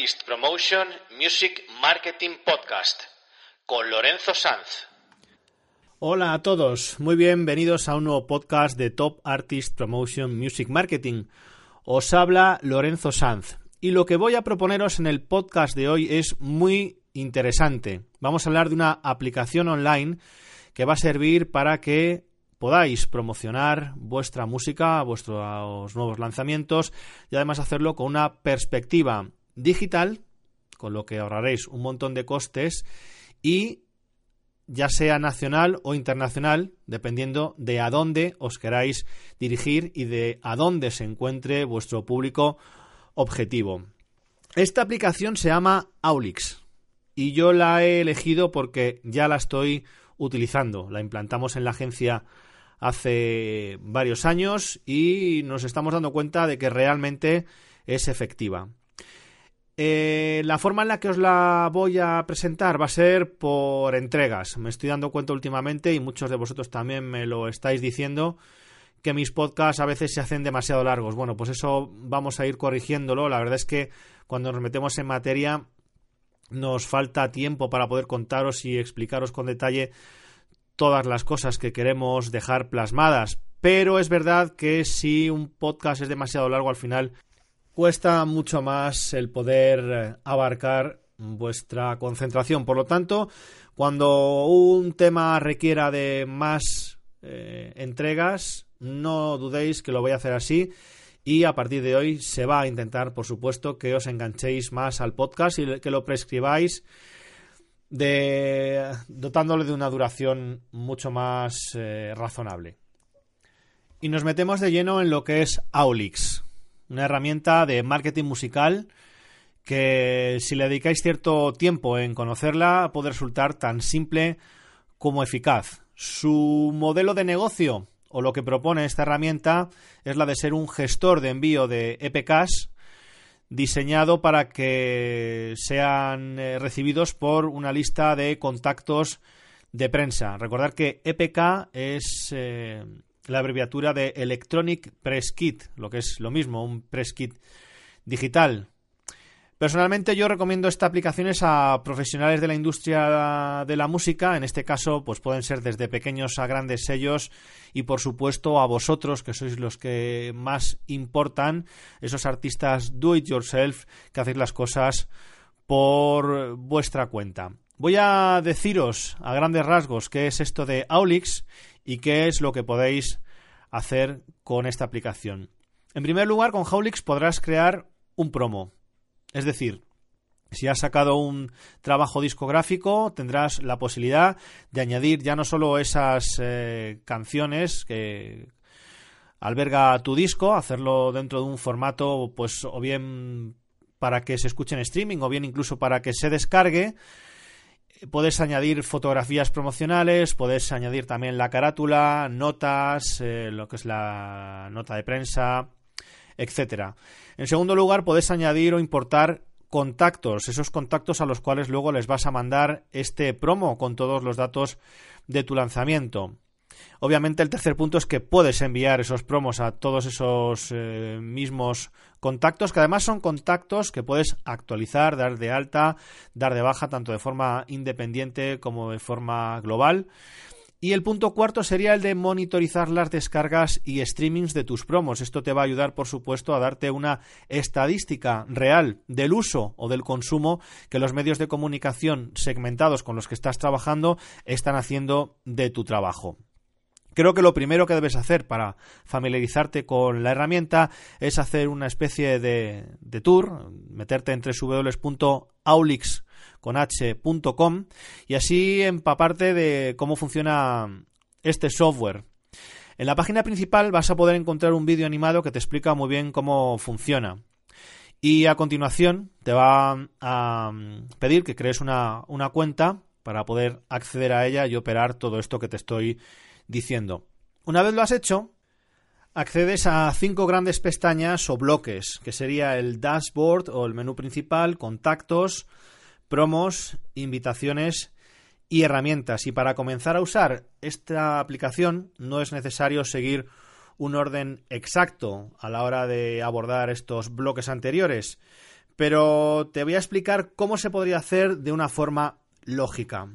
Artist Promotion Music Marketing Podcast con Lorenzo Sanz. Hola a todos, muy bienvenidos a un nuevo podcast de Top Artist Promotion Music Marketing. Os habla Lorenzo Sanz y lo que voy a proponeros en el podcast de hoy es muy interesante. Vamos a hablar de una aplicación online que va a servir para que podáis promocionar vuestra música, vuestros nuevos lanzamientos y además hacerlo con una perspectiva digital, con lo que ahorraréis un montón de costes y ya sea nacional o internacional, dependiendo de a dónde os queráis dirigir y de a dónde se encuentre vuestro público objetivo. Esta aplicación se llama Aulix y yo la he elegido porque ya la estoy utilizando. La implantamos en la agencia hace varios años y nos estamos dando cuenta de que realmente es efectiva. Eh, la forma en la que os la voy a presentar va a ser por entregas. Me estoy dando cuenta últimamente, y muchos de vosotros también me lo estáis diciendo, que mis podcasts a veces se hacen demasiado largos. Bueno, pues eso vamos a ir corrigiéndolo. La verdad es que cuando nos metemos en materia nos falta tiempo para poder contaros y explicaros con detalle todas las cosas que queremos dejar plasmadas. Pero es verdad que si un podcast es demasiado largo al final cuesta mucho más el poder eh, abarcar vuestra concentración. Por lo tanto, cuando un tema requiera de más eh, entregas, no dudéis que lo voy a hacer así. Y a partir de hoy se va a intentar, por supuesto, que os enganchéis más al podcast y que lo prescribáis de, dotándole de una duración mucho más eh, razonable. Y nos metemos de lleno en lo que es Aulix una herramienta de marketing musical que si le dedicáis cierto tiempo en conocerla puede resultar tan simple como eficaz. Su modelo de negocio o lo que propone esta herramienta es la de ser un gestor de envío de EPKs diseñado para que sean eh, recibidos por una lista de contactos de prensa. Recordar que EPK es eh, la abreviatura de Electronic Press Kit, lo que es lo mismo, un press kit digital. Personalmente yo recomiendo esta aplicación a profesionales de la industria de la música, en este caso pues pueden ser desde pequeños a grandes sellos y por supuesto a vosotros que sois los que más importan, esos artistas do it yourself que hacéis las cosas por vuestra cuenta. Voy a deciros a grandes rasgos qué es esto de Aulix y qué es lo que podéis hacer con esta aplicación. En primer lugar, con Aulix podrás crear un promo. Es decir, si has sacado un trabajo discográfico, tendrás la posibilidad de añadir ya no solo esas eh, canciones que alberga tu disco, hacerlo dentro de un formato, pues, o bien para que se escuche en streaming, o bien incluso para que se descargue, Puedes añadir fotografías promocionales, puedes añadir también la carátula, notas, eh, lo que es la nota de prensa, etcétera. En segundo lugar, puedes añadir o importar contactos, esos contactos a los cuales luego les vas a mandar este promo con todos los datos de tu lanzamiento. Obviamente el tercer punto es que puedes enviar esos promos a todos esos eh, mismos contactos, que además son contactos que puedes actualizar, dar de alta, dar de baja, tanto de forma independiente como de forma global. Y el punto cuarto sería el de monitorizar las descargas y streamings de tus promos. Esto te va a ayudar, por supuesto, a darte una estadística real del uso o del consumo que los medios de comunicación segmentados con los que estás trabajando están haciendo de tu trabajo. Creo que lo primero que debes hacer para familiarizarte con la herramienta es hacer una especie de, tour, meterte en www.aulix.com y así empaparte de cómo funciona este software. En la página principal vas a poder encontrar un vídeo animado que te explica muy bien cómo funciona. Y a continuación te va a pedir que crees una, una cuenta para poder acceder a ella y operar todo esto que te estoy diciendo, una vez lo has hecho, accedes a cinco grandes pestañas o bloques, que sería el dashboard o el menú principal, contactos, promos, invitaciones y herramientas. Y para comenzar a usar esta aplicación no es necesario seguir un orden exacto a la hora de abordar estos bloques anteriores, pero te voy a explicar cómo se podría hacer de una forma lógica.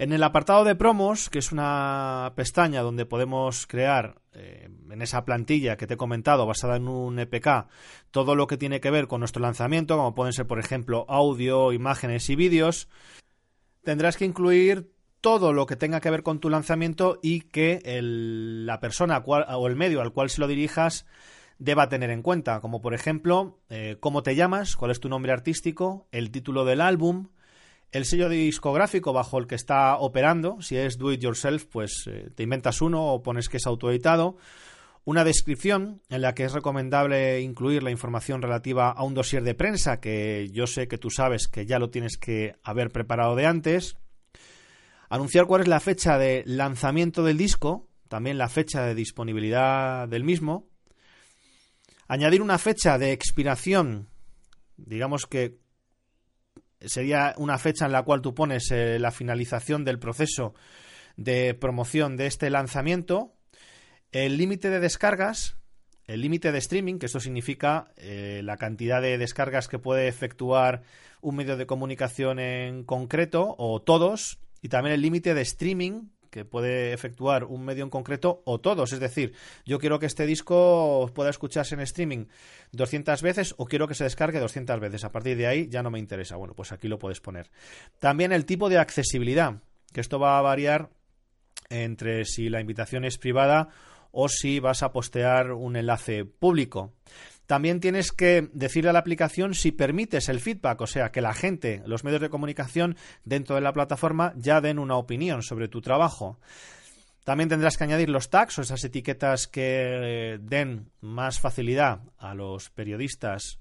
En el apartado de promos, que es una pestaña donde podemos crear eh, en esa plantilla que te he comentado basada en un EPK todo lo que tiene que ver con nuestro lanzamiento, como pueden ser por ejemplo audio, imágenes y vídeos, tendrás que incluir todo lo que tenga que ver con tu lanzamiento y que la persona o el medio al cual se lo dirijas deba tener en cuenta, como por ejemplo eh, cómo te llamas, cuál es tu nombre artístico, el título del álbum, el sello discográfico bajo el que está operando, si es do it yourself, pues eh, te inventas uno o pones que es autoeditado, una descripción en la que es recomendable incluir la información relativa a un dossier de prensa que yo sé que tú sabes que ya lo tienes que haber preparado de antes, anunciar cuál es la fecha de lanzamiento del disco, también la fecha de disponibilidad del mismo, añadir una fecha de expiración, digamos que sería una fecha en la cual tú pones eh, la finalización del proceso de promoción de este lanzamiento, el límite de descargas, el límite de streaming, que esto significa eh, la cantidad de descargas que puede efectuar un medio de comunicación en concreto o todos, y también el límite de streaming, que puede efectuar un medio en concreto o todos. Es decir, yo quiero que este disco pueda escucharse en streaming 200 veces o quiero que se descargue 200 veces. A partir de ahí ya no me interesa. Bueno, pues aquí lo puedes poner. También el tipo de accesibilidad, que esto va a variar entre si la invitación es privada o si vas a postear un enlace público. También tienes que decirle a la aplicación si permites el feedback, o sea, que la gente, los medios de comunicación dentro de la plataforma ya den una opinión sobre tu trabajo. También tendrás que añadir los tags o esas etiquetas que den más facilidad a los periodistas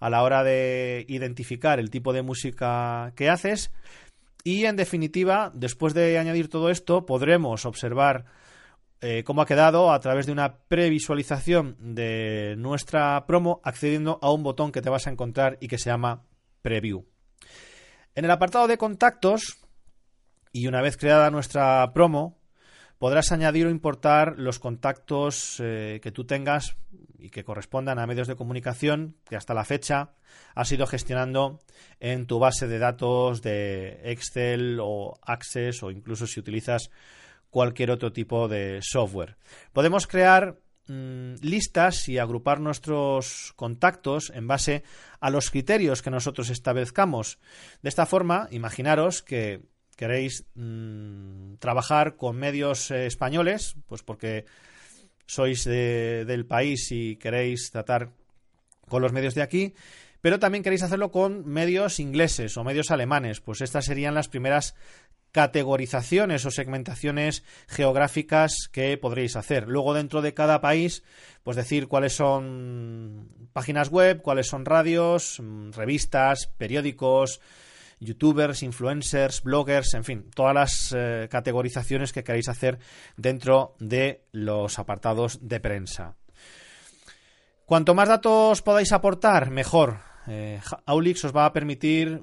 a la hora de identificar el tipo de música que haces. Y en definitiva, después de añadir todo esto, podremos observar eh, cómo ha quedado a través de una previsualización de nuestra promo accediendo a un botón que te vas a encontrar y que se llama Preview. En el apartado de contactos, y una vez creada nuestra promo, podrás añadir o importar los contactos eh, que tú tengas y que correspondan a medios de comunicación que hasta la fecha has ido gestionando en tu base de datos de Excel o Access o incluso si utilizas cualquier otro tipo de software. Podemos crear mm, listas y agrupar nuestros contactos en base a los criterios que nosotros establezcamos. De esta forma, imaginaros que queréis mm, trabajar con medios eh, españoles, pues porque sois del país y queréis tratar con los medios de aquí, pero también queréis hacerlo con medios ingleses o medios alemanes, pues estas serían las primeras categorizaciones o segmentaciones geográficas que podréis hacer. Luego dentro de cada país, pues decir cuáles son páginas web, cuáles son radios, mm, revistas, periódicos, youtubers, influencers, bloggers, en fin, todas las eh, categorizaciones que queréis hacer dentro de los apartados de prensa. Cuanto más datos podáis aportar, mejor. Eh, Aulix os va a permitir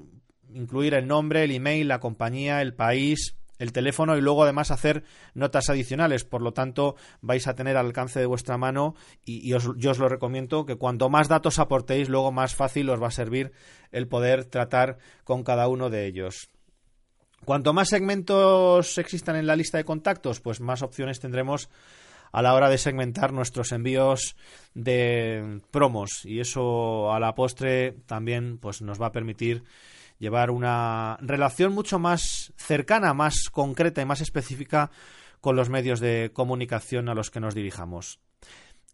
incluir el nombre, el email, la compañía, el país, el teléfono y luego además hacer notas adicionales. Por lo tanto, vais a tener al alcance de vuestra mano y, yo os lo recomiendo que cuanto más datos aportéis, luego más fácil os va a servir el poder tratar con cada uno de ellos. Cuanto más segmentos existan en la lista de contactos, pues más opciones tendremos a la hora de segmentar nuestros envíos de promos y eso a la postre también pues nos va a permitir llevar una relación mucho más cercana, más concreta y más específica con los medios de comunicación a los que nos dirijamos.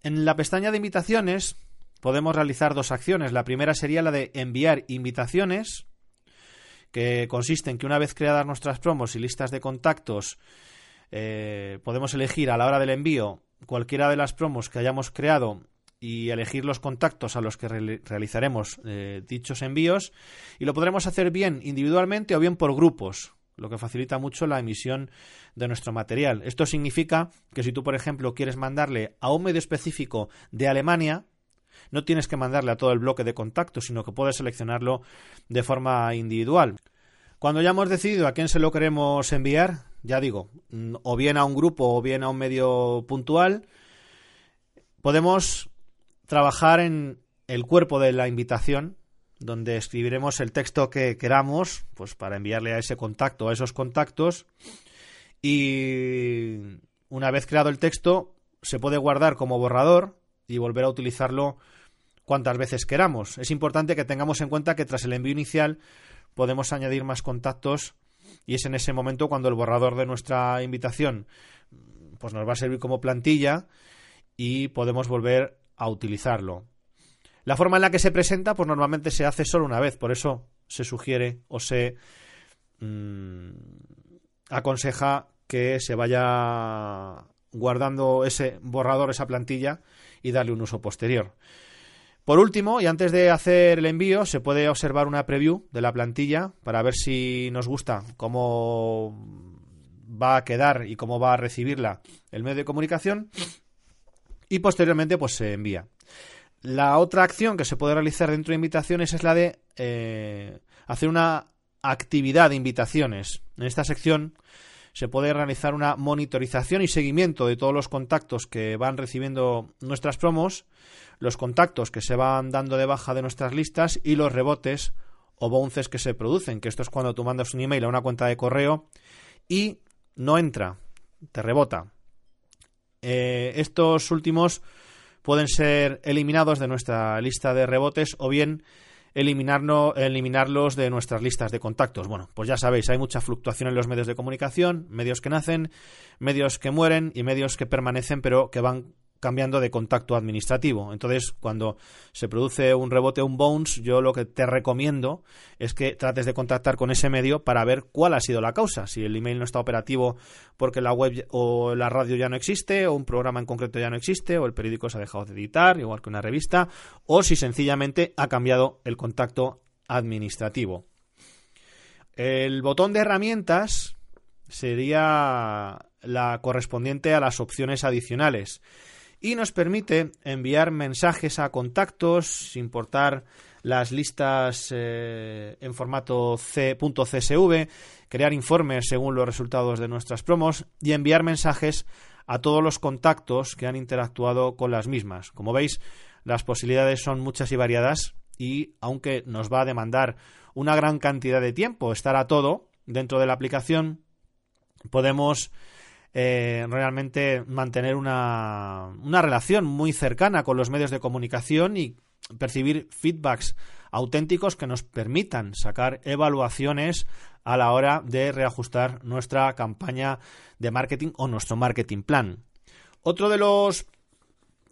En la pestaña de invitaciones podemos realizar dos acciones. La primera sería la de enviar invitaciones, que consiste en que una vez creadas nuestras promos y listas de contactos, eh, podemos elegir a la hora del envío cualquiera de las promos que hayamos creado y elegir los contactos a los que realizaremos eh, dichos envíos y lo podremos hacer bien individualmente o bien por grupos, lo que facilita mucho la emisión de nuestro material. Esto significa que si tú, por ejemplo, quieres mandarle a un medio específico de Alemania, no tienes que mandarle a todo el bloque de contactos, sino que puedes seleccionarlo de forma individual. Cuando ya hemos decidido a quién se lo queremos enviar, ya digo, mm, o bien a un grupo o bien a un medio puntual, podemos trabajar en el cuerpo de la invitación, donde escribiremos el texto que queramos, pues para enviarle a ese contacto, a esos contactos, y una vez creado el texto, se puede guardar como borrador y volver a utilizarlo cuantas veces queramos. Es importante que tengamos en cuenta que tras el envío inicial podemos añadir más contactos y es en ese momento cuando el borrador de nuestra invitación pues nos va a servir como plantilla y podemos volver a utilizarlo. La forma en la que se presenta pues normalmente se hace solo una vez, por eso se sugiere o se mm, aconseja que se vaya guardando ese borrador, esa plantilla y darle un uso posterior. Por último, y antes de hacer el envío, se puede observar una preview de la plantilla para ver si nos gusta cómo va a quedar y cómo va a recibirla el medio de comunicación y posteriormente pues se envía. La otra acción que se puede realizar dentro de invitaciones es la de eh, hacer una actividad de invitaciones. En esta sección se puede realizar una monitorización y seguimiento de todos los contactos que van recibiendo nuestras promos los contactos que se van dando de baja de nuestras listas y los rebotes o bounces que se producen, que esto es cuando tú mandas un email a una cuenta de correo y no entra, te rebota. Eh, estos últimos pueden ser eliminados de nuestra lista de rebotes o bien eliminarlos de nuestras listas de contactos. Bueno, pues ya sabéis, hay mucha fluctuación en los medios de comunicación, medios que nacen, medios que mueren y medios que permanecen pero que van cambiando de contacto administrativo. Entonces, cuando se produce un rebote un bounce, yo lo que te recomiendo es que trates de contactar con ese medio para ver cuál ha sido la causa. Si el email no está operativo porque la web o la radio ya no existe, o un programa en concreto ya no existe, o el periódico se ha dejado de editar, igual que una revista, o si sencillamente ha cambiado el contacto administrativo. El botón de herramientas sería la correspondiente a las opciones adicionales y nos permite enviar mensajes a contactos, importar las listas eh, en formato C.csv, crear informes según los resultados de nuestras promos y enviar mensajes a todos los contactos que han interactuado con las mismas. Como veis, las posibilidades son muchas y variadas y aunque nos va a demandar una gran cantidad de tiempo estar a todo dentro de la aplicación, podemos eh, realmente mantener una, una relación muy cercana con los medios de comunicación y percibir feedbacks auténticos que nos permitan sacar evaluaciones a la hora de reajustar nuestra campaña de marketing o nuestro marketing plan. Otro de los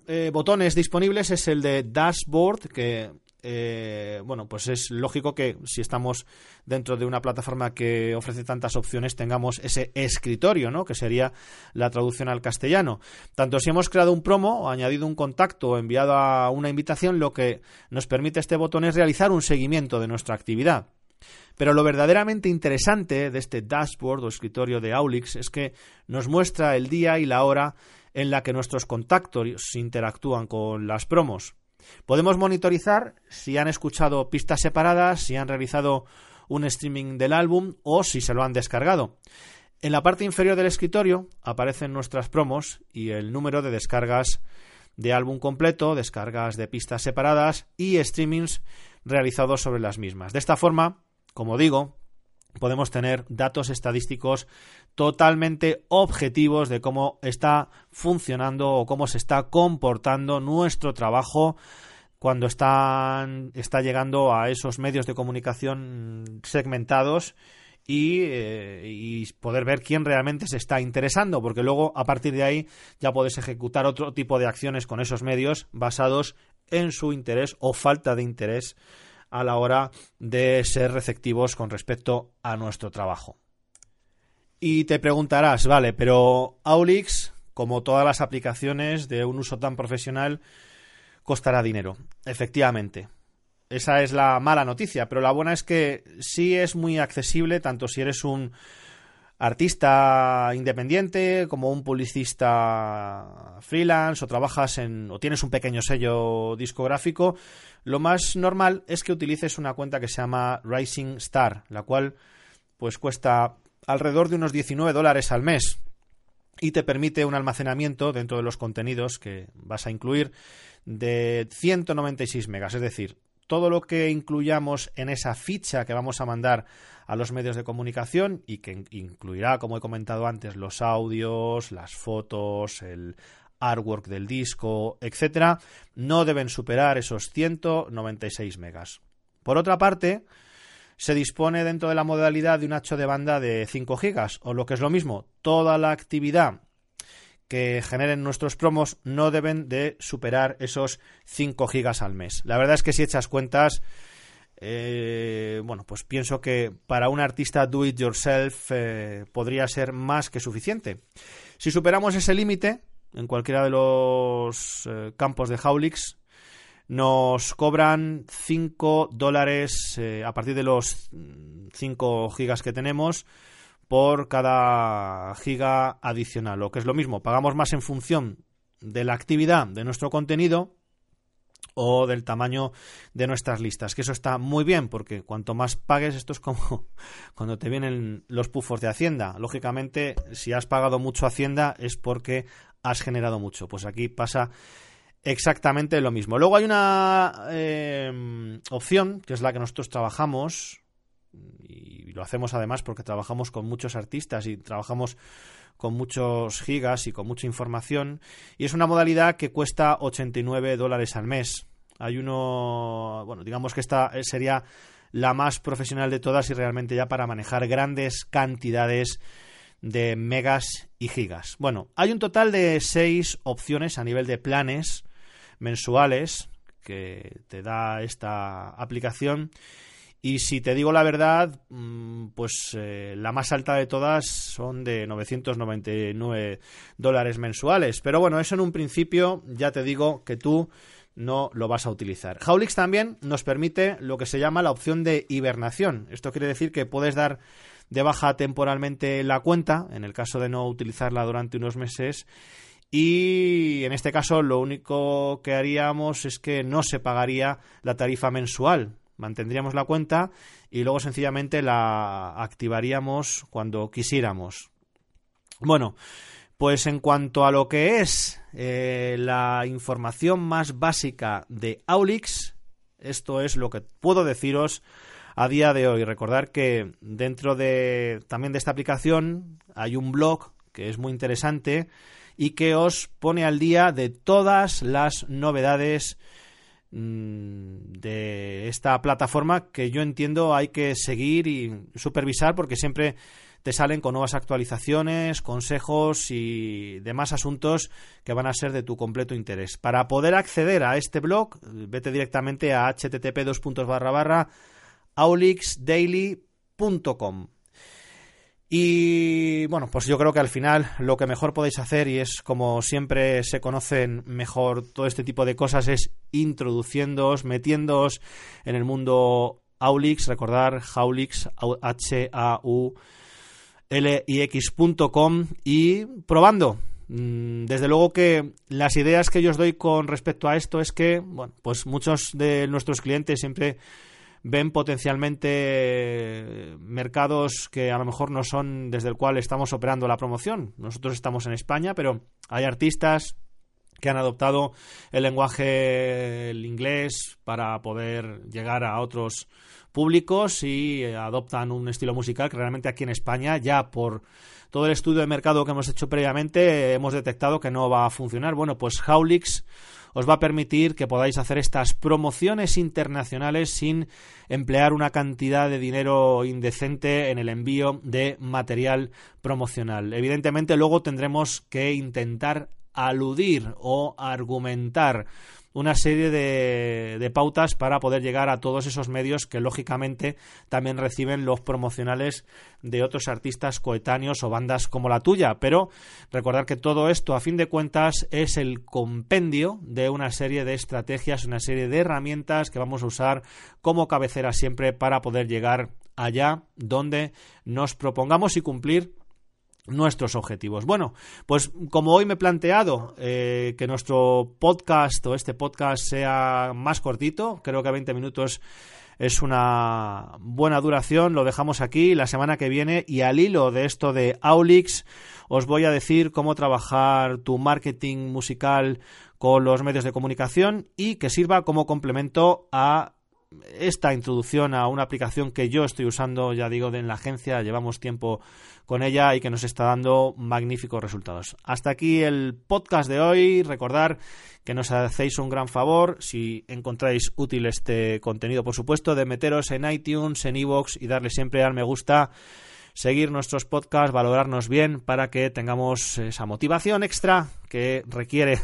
eh, botones disponibles es el de dashboard que eh, bueno, pues es lógico que si estamos dentro de una plataforma que ofrece tantas opciones tengamos ese escritorio, ¿no? Que sería la traducción al castellano. Tanto si hemos creado un promo o añadido un contacto o enviado a una invitación, lo que nos permite este botón es realizar un seguimiento de nuestra actividad. Pero lo verdaderamente interesante de este dashboard o escritorio de Aulix es que nos muestra el día y la hora en la que nuestros contactos interactúan con las promos. Podemos monitorizar si han escuchado pistas separadas, si han realizado un streaming del álbum o si se lo han descargado. En la parte inferior del escritorio aparecen nuestras promos y el número de descargas de álbum completo, descargas de pistas separadas y streamings realizados sobre las mismas. De esta forma, como digo, podemos tener datos estadísticos totalmente objetivos de cómo está funcionando o cómo se está comportando nuestro trabajo cuando están, está llegando a esos medios de comunicación segmentados y, eh, y, poder ver quién realmente se está interesando, porque luego a partir de ahí ya puedes ejecutar otro tipo de acciones con esos medios basados en su interés o falta de interés a la hora de ser receptivos con respecto a nuestro trabajo. Y te preguntarás, vale, pero Aulix, como todas las aplicaciones de un uso tan profesional, costará dinero. Efectivamente. Esa es la mala noticia, pero la buena es que sí es muy accesible, tanto si eres un artista independiente como un publicista freelance o trabajas en o tienes un pequeño sello discográfico, lo más normal es que utilices una cuenta que se llama Rising Star, la cual pues cuesta alrededor de unos 19 dólares al mes y te permite un almacenamiento dentro de los contenidos que vas a incluir de 196 megas, es decir, todo lo que incluyamos en esa ficha que vamos a mandar a los medios de comunicación y que incluirá, como he comentado antes, los audios, las fotos, el artwork del disco, etcétera, no deben superar esos 196 megas. Por otra parte, se dispone dentro de la modalidad de un ancho de banda de 5 gigas, o lo que es lo mismo, toda la actividad que generen nuestros promos no deben de superar esos 5 gigas al mes. La verdad es que si echas cuentas, eh, bueno, pues pienso que para un artista do it yourself eh, podría ser más que suficiente. Si superamos ese límite en cualquiera de los eh, campos de Haulix, nos cobran 5 dólares a partir de los 5 gigas que tenemos por cada giga adicional. O que es lo mismo, pagamos más en función de la actividad de nuestro contenido o del tamaño de nuestras listas. Que eso está muy bien, porque cuanto más pagues, esto es como cuando te vienen los pufos de Hacienda. Lógicamente, si has pagado mucho Hacienda es porque has generado mucho. Pues aquí pasa exactamente lo mismo. Luego hay una eh, opción, que es la que nosotros trabajamos, y lo hacemos además porque trabajamos con muchos artistas y trabajamos con muchos gigas y con mucha información y es una modalidad que cuesta 89 dólares al mes. Hay uno, bueno, digamos que esta sería la más profesional de todas y realmente ya para manejar grandes cantidades de megas y gigas. Bueno, hay un total de seis opciones a nivel de planes mensuales que te da esta aplicación y si te digo la verdad, mm, pues eh, la más alta de todas son de 999 dólares mensuales. Pero bueno, eso en un principio ya te digo que tú no lo vas a utilizar. Haulix también nos permite lo que se llama la opción de hibernación. Esto quiere decir que puedes dar de baja temporalmente la cuenta, en el caso de no utilizarla durante unos meses, y en este caso lo único que haríamos es que no se pagaría la tarifa mensual, mantendríamos la cuenta y luego sencillamente la activaríamos cuando quisiéramos. Bueno, pues en cuanto a lo que es eh, la información más básica de Aulix, esto es lo que puedo deciros a día de hoy. Recordar que dentro de también de esta aplicación hay un blog que es muy interesante y que os pone al día de todas las novedades de esta plataforma que yo entiendo hay que seguir y supervisar porque siempre te salen con nuevas actualizaciones, consejos y demás asuntos que van a ser de tu completo interés. Para poder acceder a este blog, vete directamente a http aulixdaily.com. Y bueno, pues yo creo que al final lo que mejor podéis hacer, y es como siempre se conocen mejor todo este tipo de cosas, es introduciéndoos, metiéndoos en el mundo Aulix, recordar Haulix, H-A-U-L-I-X.com y probando. Mm, desde luego que las ideas que yo os doy con respecto a esto es que, bueno, pues muchos de nuestros clientes siempre ven potencialmente mercados que a lo mejor no son desde el cual estamos operando la promoción. Nosotros estamos en España, pero hay artistas que han adoptado el lenguaje inglés para poder llegar a otros públicos y eh, adoptan un estilo musical que realmente aquí en España ya por todo el estudio de mercado que hemos hecho previamente hemos detectado que no va a funcionar. Bueno, pues Haulix os va a permitir que podáis hacer estas promociones internacionales sin emplear una cantidad de dinero indecente en el envío de material promocional. Evidentemente luego tendremos que intentar aludir o argumentar una serie de, pautas para poder llegar a todos esos medios que lógicamente también reciben los promocionales de otros artistas coetáneos o bandas como la tuya. Pero recordar que todo esto, a fin de cuentas, es el compendio de una serie de estrategias, una serie de herramientas que vamos a usar como cabecera siempre para poder llegar allá donde nos propongamos y cumplir nuestros objetivos. Bueno, pues como hoy me he planteado eh, que nuestro podcast o este podcast sea más cortito, creo que 20 minutos es una buena duración, lo dejamos aquí la semana que viene y al hilo de esto de Aulix os voy a decir cómo trabajar tu marketing musical con los medios de comunicación y que sirva como complemento a esta introducción a una aplicación que yo estoy usando, ya digo, en la agencia, llevamos tiempo con ella y que nos está dando magníficos resultados. Hasta aquí el podcast de hoy. Recordar que nos hacéis un gran favor, si encontráis útil este contenido, por supuesto, de meteros en iTunes, en iVoox y darle siempre al me gusta seguir nuestros podcasts, valorarnos bien para que tengamos esa motivación extra que requiere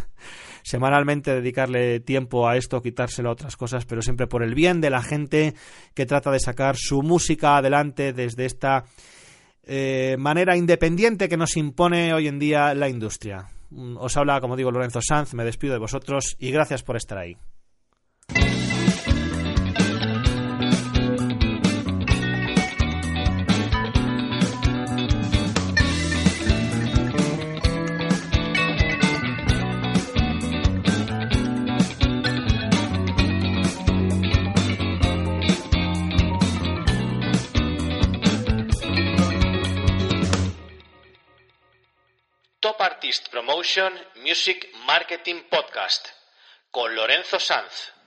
semanalmente dedicarle tiempo a esto, quitárselo a otras cosas, pero siempre por el bien de la gente que trata de sacar su música adelante desde esta eh, manera independiente que nos impone hoy en día la industria. Mm, os habla, como digo, Lorenzo Sanz, me despido de vosotros y gracias por estar ahí. Artist Promotion Music Marketing Podcast con Lorenzo Sanz.